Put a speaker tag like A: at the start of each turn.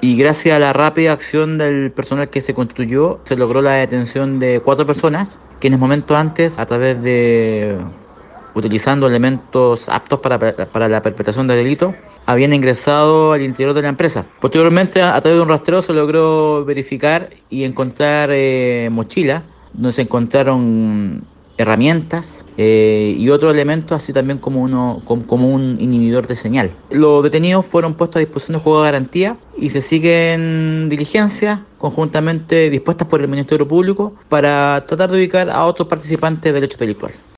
A: Y gracias a la rápida acción del personal que se constituyó, se logró la detención de cuatro personas, quienes momentos antes, a través de utilizando elementos aptos para, para la perpetración de delito, habían ingresado al interior de la empresa. Posteriormente, a través de un rastreo, se logró verificar y encontrar eh, mochilas, donde se encontraron herramientas eh, y otros elementos, así también como, uno, como, como, un inhibidor de señal. Los detenidos fueron puestos a disposición del juego de garantía y se siguen diligencias conjuntamente dispuestas por el Ministerio Público para tratar de ubicar a otros participantes del hecho delictual.